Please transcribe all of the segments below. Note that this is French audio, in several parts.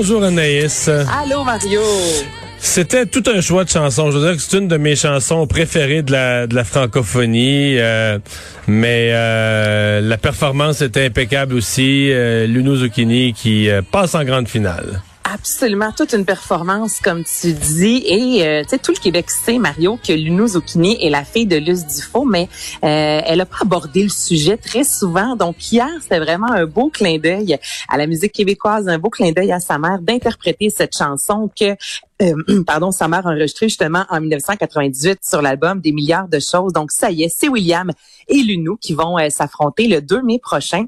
Bonjour Anaïs. Allô Mario. C'était tout un choix de chansons. Je veux dire que c'est une de mes chansons préférées de la, de la francophonie. euh, mais euh, la performance était impeccable aussi. Euh, Luno Zucchini qui euh, passe en grande finale. Absolument, toute une performance, comme tu dis. Et euh, tu sais, tout le Québec sait, Mario, que Luno Zucchini est la fille de Luce Dufault, mais euh, elle a pas abordé le sujet très souvent. Donc hier, c'était vraiment un beau clin d'œil à la musique québécoise, un beau clin d'œil à sa mère d'interpréter cette chanson que euh, pardon, sa mère enregistrée justement en 1998 sur l'album Des milliards de choses. Donc ça y est, c'est William et Luno qui vont euh, s'affronter le 2 mai prochain.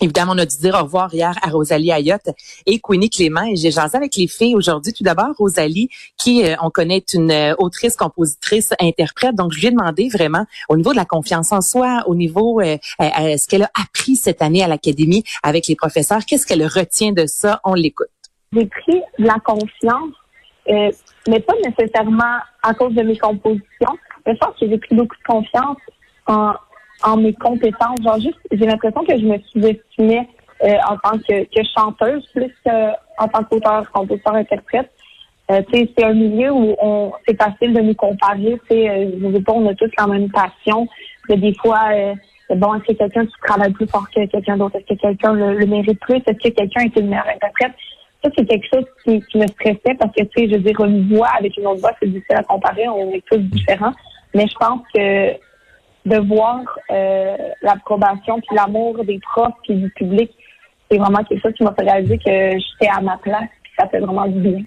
Évidemment, on a dû dire au revoir hier à Rosalie Ayotte et Queenie Clément. Et j'ai jasé avec les filles aujourd'hui. Tout d'abord, Rosalie, qui, euh, on connaît, est une euh, autrice, compositrice, interprète. Donc, je lui ai demandé vraiment, au niveau de la confiance en soi, au niveau, euh, euh, ce qu'elle a appris cette année à l'Académie avec les professeurs, qu'est-ce qu'elle retient de ça? On l'écoute. j'ai pris de la confiance, euh, mais pas nécessairement à cause de mes compositions. Je pense que j'ai pris beaucoup de confiance en, en mes compétences. Genre juste, j'ai l'impression que je me sous-estimais euh, en tant que, que chanteuse plus qu'en tant qu'auteur, compositeur, interprète. Euh, c'est un milieu où on c'est facile de nous comparer. Euh, je veux pas, on a tous la même passion. Puis des fois, euh, bon, est-ce que quelqu'un travaille plus fort que quelqu'un d'autre? Est-ce que quelqu'un le, le mérite plus? Est-ce que quelqu'un est une meilleure interprète? Ça, c'est quelque chose qui, qui me stressait parce que, tu sais, je veux dire, une voix avec une autre voix, c'est difficile à comparer. On est tous différents. Mais je pense que de voir euh, l'approbation puis l'amour des profs puis du public, c'est vraiment quelque chose qui m'a fait réaliser que j'étais à ma place puis ça fait vraiment du bien.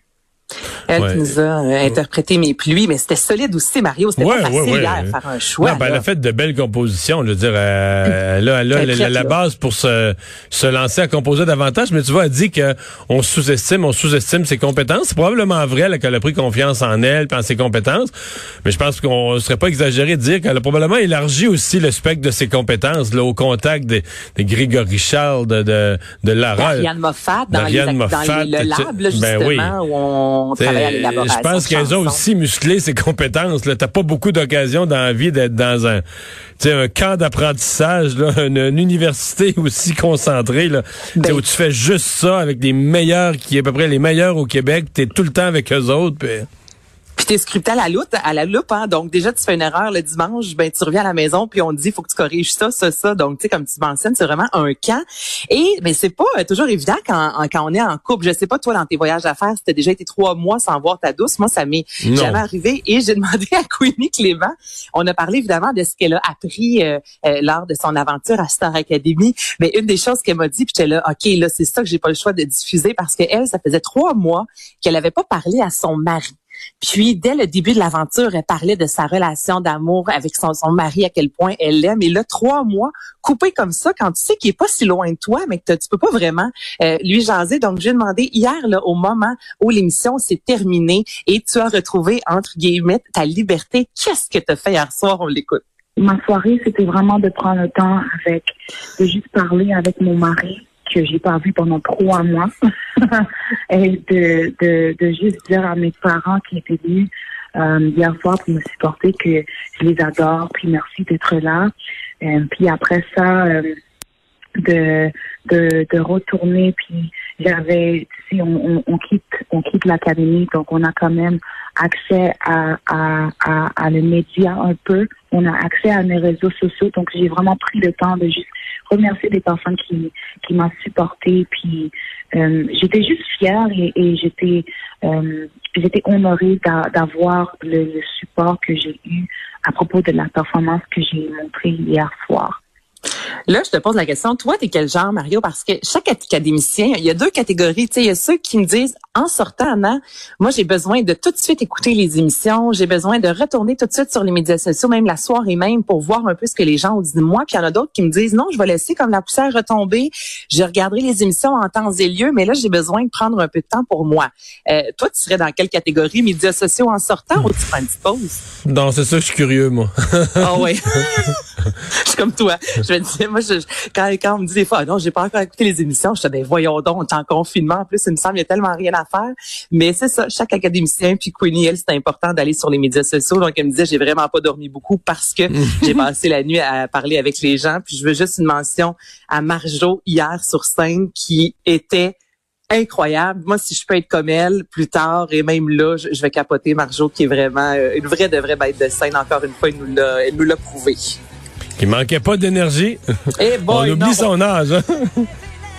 Elle Ouais. qui nous a euh, interprété mes pluies, mais c'était solide aussi, Mario. C'était Ouais, pas facile ouais, de faire un choix. Non, ben, elle là. a fait de belles compositions. Je veux dire, euh, là, elle a Elle est la, la là. base pour se, se lancer à composer davantage. Mais tu vois, elle dit que on sous-estime, on sous-estime ses compétences. C'est probablement vrai là, qu'elle a pris confiance en elle, puis en ses compétences. Mais je pense qu'on ne serait pas exagéré de dire qu'elle a probablement élargi aussi le spectre de ses compétences là, au contact des, des Grégory Charles, de, de, de Lara. Ariane Moffat, dans, les, dans les- le lab, là, ben justement, oui. où on travaille à l'élaboration. Je pense qu'elles ont aussi musclé ses compétences. T'as pas beaucoup d'occasions dans la vie d'être dans un, tu sais, un camp d'apprentissage, une, une université aussi concentrée, là, Ben- où tu fais juste ça avec les meilleurs, qui est à peu près les meilleurs au Québec. T'es tout le temps avec eux autres. puis- Puis t'es scripté à la loupe, à la loupe, hein. Donc déjà tu fais une erreur le dimanche, ben tu reviens à la maison puis on te dit faut que tu corriges ça, ça, ça. Donc tu sais comme tu mentionnes, c'est vraiment un camp. Et mais c'est pas euh, toujours évident quand, en- quand on est en couple. Je sais pas toi dans tes voyages d'affaires, si t'as déjà été trois mois sans voir ta douce. Moi ça m'est jamais arrivé. Et j'ai demandé à Queenie Clément. On a parlé évidemment de ce qu'elle a appris euh, euh, lors de son aventure à Star Academy. Mais une des choses qu'elle m'a dit, puis j'étais là, ok, là c'est ça que j'ai pas le choix de diffuser parce que elle, ça faisait trois mois qu'elle avait pas parlé à son mari. Puis, dès le début de l'aventure, elle parlait de sa relation d'amour avec son, mari, à quel point elle l'aime. Et là, trois mois, coupé comme ça, quand tu sais qu'il est pas si loin de toi, mais que tu peux pas vraiment euh, lui jaser. Donc, j'ai demandé hier, là, au moment où l'émission s'est terminée et tu as retrouvé, entre guillemets, ta liberté, qu'est-ce que tu as fait hier soir? On l'écoute. ma soirée, c'était vraiment de prendre le temps avec, de juste parler avec mon mari que j'ai pas vu pendant trois mois et de, de, de juste dire à mes parents qui étaient venus euh, hier soir pour me supporter que je les adore, puis merci d'être là. Euh, puis après ça, euh, de, de, de retourner, puis j'avais, sais, on, on, on quitte, on quitte l'académie, donc on a quand même accès à, à, à, à le média un peu. On a accès à mes réseaux sociaux, donc j'ai vraiment pris le temps de juste remercier des personnes qui, qui m'ont supporté, puis euh, j'étais juste fière et, et j'étais euh, j'étais honorée d'a- d'avoir le, le support que j'ai eu à propos de la performance que j'ai montrée hier soir. Là, je te pose la question. Toi, t'es quel genre, Mario? Parce que chaque académicien, il y a deux catégories. Tu sais, il y a ceux qui me disent, en sortant, Anna, moi, j'ai besoin de tout de suite écouter les émissions. J'ai besoin de retourner tout de suite sur les médias sociaux, même la soirée même, pour voir un peu ce que les gens ont dit de moi. Puis il y en a d'autres qui me disent, non, je vais laisser comme la poussière retomber. Je regarderai les émissions en temps et lieu, mais là, j'ai besoin de prendre un peu de temps pour moi. Euh, toi, tu serais dans quelle catégorie? Médias sociaux en sortant ou tu prends une petite pause? Non, c'est ça, je suis curieux, moi. Ah oui. je suis comme toi. Je me disais, moi, je, quand, quand on me dit des fois, ah non, j'ai pas encore écouté les émissions, je dis, ben voyons donc, on est en confinement. En plus, il me semble, il y a tellement rien à faire. Mais c'est ça, chaque académicien, puis Queenie, elle, c'est important d'aller sur les médias sociaux. Donc, elle me disait, j'ai vraiment pas dormi beaucoup parce que j'ai passé la nuit à parler avec les gens. Puis je veux juste une mention à Marjo hier sur scène qui était incroyable. Moi, si je peux être comme elle plus tard et même là, je, je vais capoter Marjo qui est vraiment euh, une vraie de vraie bête de scène. Encore une fois, elle nous l'a, elle nous l'a prouvé. Il manquait pas d'énergie. Eh boy, On oublie non. son âge. hein.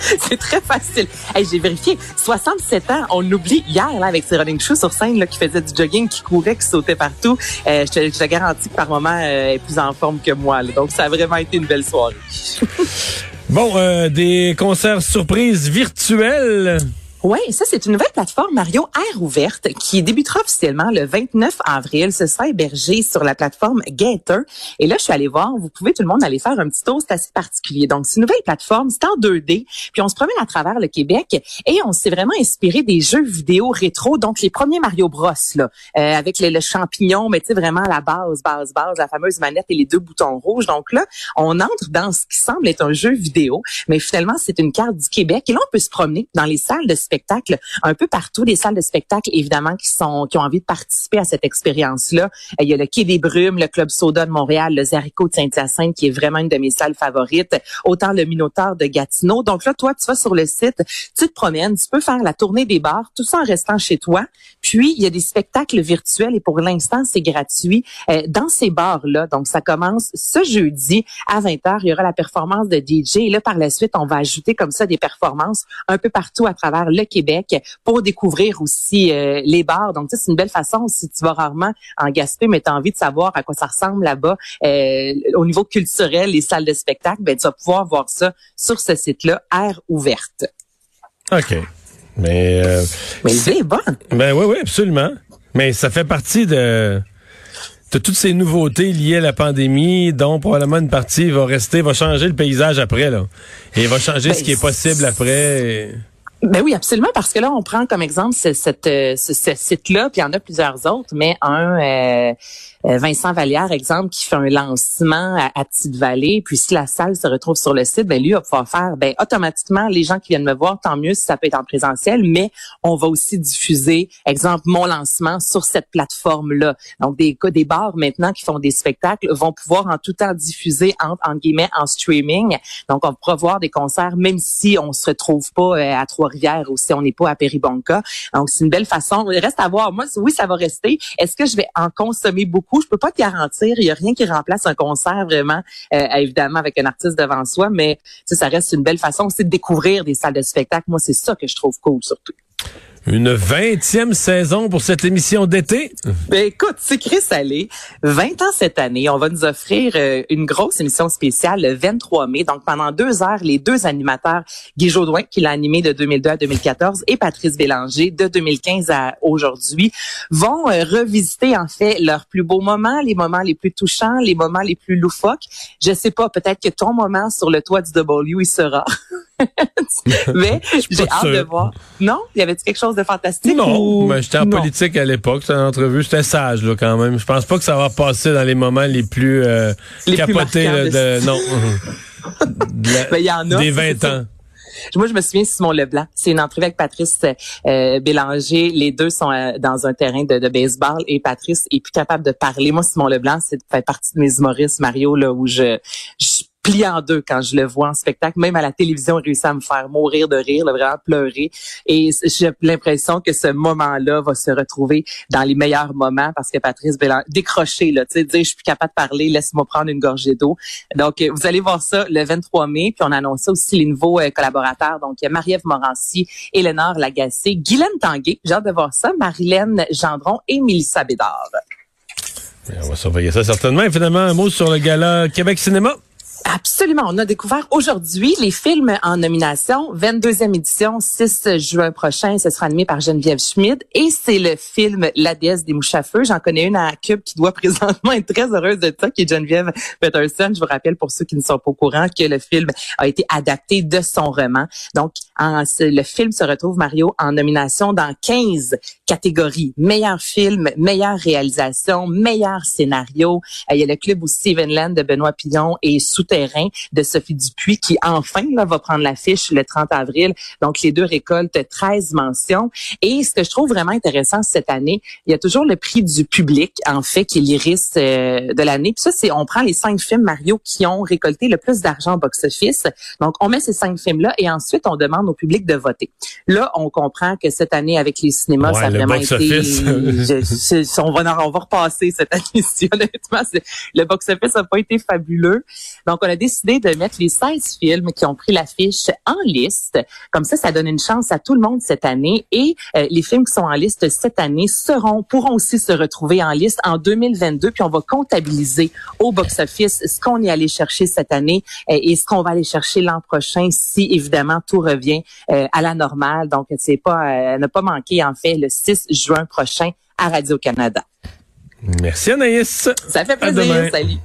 C'est très facile. Hey, j'ai vérifié. 67 ans, on l'oublie hier là, avec ses running shoes sur scène là, qui faisait du jogging, qui courait, qui sautait partout. Euh, je, te, je te garantis que par moment, euh, elle est plus en forme que moi. là. Donc, ça a vraiment été une belle soirée. Bon, euh, des concerts surprises virtuels. Oui, ça, c'est une nouvelle plateforme Mario Air ouverte qui débutera officiellement le 29 avril. Ce sera hébergé sur la plateforme Gator. Et là, je suis allée voir, vous pouvez tout le monde aller faire un petit tour, c'est assez particulier. Donc, c'est une nouvelle plateforme, c'est en 2D, puis on se promène à travers le Québec et on s'est vraiment inspiré des jeux vidéo rétro, donc les premiers Mario Bros, là, euh, avec le, champignon, mais tu sais, vraiment la base, base, base, la fameuse manette et les deux boutons rouges. Donc là, on entre dans ce qui semble être un jeu vidéo, mais finalement, c'est une carte du Québec. Et là, on peut se promener dans les salles de spectacle un peu partout, des salles de spectacle évidemment qui sont qui ont envie de participer à cette expérience-là. Euh, Il y a le Quai des Brumes, le Club Soda de Montréal, le Zarico de Saint-Hyacinthe qui est vraiment une de mes salles favorites, autant le Minotaur de Gatineau. Donc là, toi, tu vas sur le site, tu te promènes, tu peux faire la tournée des bars, tout ça en restant chez toi. Puis, il y a des spectacles virtuels et pour l'instant, c'est gratuit euh, dans ces bars-là. Donc, ça commence ce jeudi à 20h. Il y aura la performance de DJ. Et là, par la suite, on va ajouter comme ça des performances un peu partout à travers le Québec pour découvrir aussi euh, les bars. Donc, c'est une belle façon si tu vas rarement en Gaspé, mais tu as envie de savoir à quoi ça ressemble là-bas euh, au niveau culturel, les salles de spectacle, ben, tu vas pouvoir voir ça sur ce site-là, Air ouverte. OK. Mais, euh, Mais l'idée est bonne. ben oui, oui, absolument. Mais ça fait partie de, de toutes ces nouveautés liées à la pandémie, dont probablement une partie va rester, va changer le paysage après, là. Et va changer Ben, ce qui est possible après. et- Ben oui, absolument, parce que là, on prend comme exemple ce, euh, ce, ce site-là, puis il y en a plusieurs autres, mais un euh, euh, Vincent Vallière, exemple, qui fait un lancement à, à Petite-Vallée, puis si la salle se retrouve sur le site, ben lui va pouvoir faire, ben automatiquement, les gens qui viennent me voir, tant mieux si ça peut être en présentiel, mais on va aussi diffuser, exemple, mon lancement sur cette plateforme-là. Donc, des des bars maintenant qui font des spectacles vont pouvoir en tout temps diffuser en, en guillemets en streaming. Donc, on pourra voir des concerts même si on se retrouve pas euh, à Trois-Rivières on n'est pas à Péribonca. Donc, c'est une belle façon. Il reste à voir. Moi, oui, ça va rester. Est-ce que je vais en consommer beaucoup? Je peux pas te garantir. Il y a rien qui remplace un concert vraiment, euh, évidemment, avec un artiste devant soi, mais ça reste une belle façon aussi de découvrir des salles de spectacle. Moi, c'est ça que je trouve cool, surtout. Une vingtième saison pour cette émission d'été? Ben écoute, c'est Chris Salé, 20 ans cette année. On va nous offrir euh, une grosse émission spéciale le 23 mai. Donc pendant deux heures, les deux animateurs, Guy Jodoin, qui l'a animé de 2002 à 2014, et Patrice Bélanger, de 2015 à aujourd'hui, vont euh, revisiter en fait leurs plus beaux moments, les moments les plus touchants, les moments les plus loufoques. Je sais pas, peut-être que ton moment sur le toit du W, il sera. Mais j'ai hâte de voir. Non? Y avait-tu quelque chose de fantastique? Non, ou- mais j'étais en Non? politique à l'époque, c'était une entrevue, c'était sage là quand même. Je pense pas que ça va passer dans les moments les plus euh, Les capotés là, de- de, non. De la- Ben, y en a, des c'est 20 ça. ans. Moi, je me souviens de Simon Leblanc. C'est une entrevue avec Patrice euh, Bélanger. Les deux sont euh, dans un terrain de, de baseball et Patrice est plus capable de parler. Moi, Simon Leblanc, c'est fait partie de mes humoristes, Mario, là, où je, je plie en deux quand je le vois en spectacle. Même à la télévision, il réussit à me faire mourir de rire, là, vraiment pleurer. Et j'ai l'impression que ce moment-là va se retrouver dans les meilleurs moments parce que Patrice Bélanger, décroché, là, tu sais, dire je suis plus capable de parler, laisse-moi prendre une gorgée d'eau. Donc, euh, vous allez voir ça le 23 mai. Puis on annonce aussi les nouveaux euh, collaborateurs. Donc, Marie-Ève Morancy, Éléonore Lagacé, Guylaine Tanguay, j'ai hâte de voir ça, Marilène Gendron et Mélissa Bédard. On va surveiller ça certainement. Et finalement, un mot sur le gala Québec Cinéma. Absolument. On a découvert aujourd'hui les films en nomination. 22e édition, 6 juin prochain. Ce sera animé par Geneviève Schmid. Et c'est le film La déesse des mouches à feu. J'en connais une à Cube qui doit présentement être très heureuse de ça, qui est Geneviève Peterson. Je vous rappelle pour ceux qui ne sont pas au courant que le film a été adapté de son roman. Donc, le film se retrouve, Mario, en nomination dans 15 catégories. Meilleur film, meilleure réalisation, meilleur scénario. Euh, il y a le club où Steven Land de Benoît Pillon et Souterrain de Sophie Dupuis qui enfin là, va prendre l'affiche le 30 avril. Donc les deux récoltent 13 mentions. Et ce que je trouve vraiment intéressant cette année, il y a toujours le prix du public en fait qui est l'iris euh, de l'année. Puis ça c'est on prend les cinq films Mario qui ont récolté le plus d'argent au box-office. Donc on met ces cinq films là et ensuite on demande au public de voter. Là on comprend que cette année avec les cinémas ça a vraiment été je, je, on va on va repasser cette année-ci honnêtement le box-office n'a pas été fabuleux. Donc, on a décidé de mettre les 16 films qui ont pris l'affiche en liste. Comme ça, ça donne une chance à tout le monde cette année. Et euh, les films qui sont en liste cette année seront, pourront aussi se retrouver en liste en 2022. Puis on va comptabiliser au box-office ce qu'on est allé chercher cette année euh, et ce qu'on va aller chercher l'an prochain si, évidemment, tout revient euh, à la normale. Donc, c'est pas, ne pas manquer, en fait, le 6 juin prochain à Radio-Canada. Merci Anaïs. Ça fait plaisir. Salut.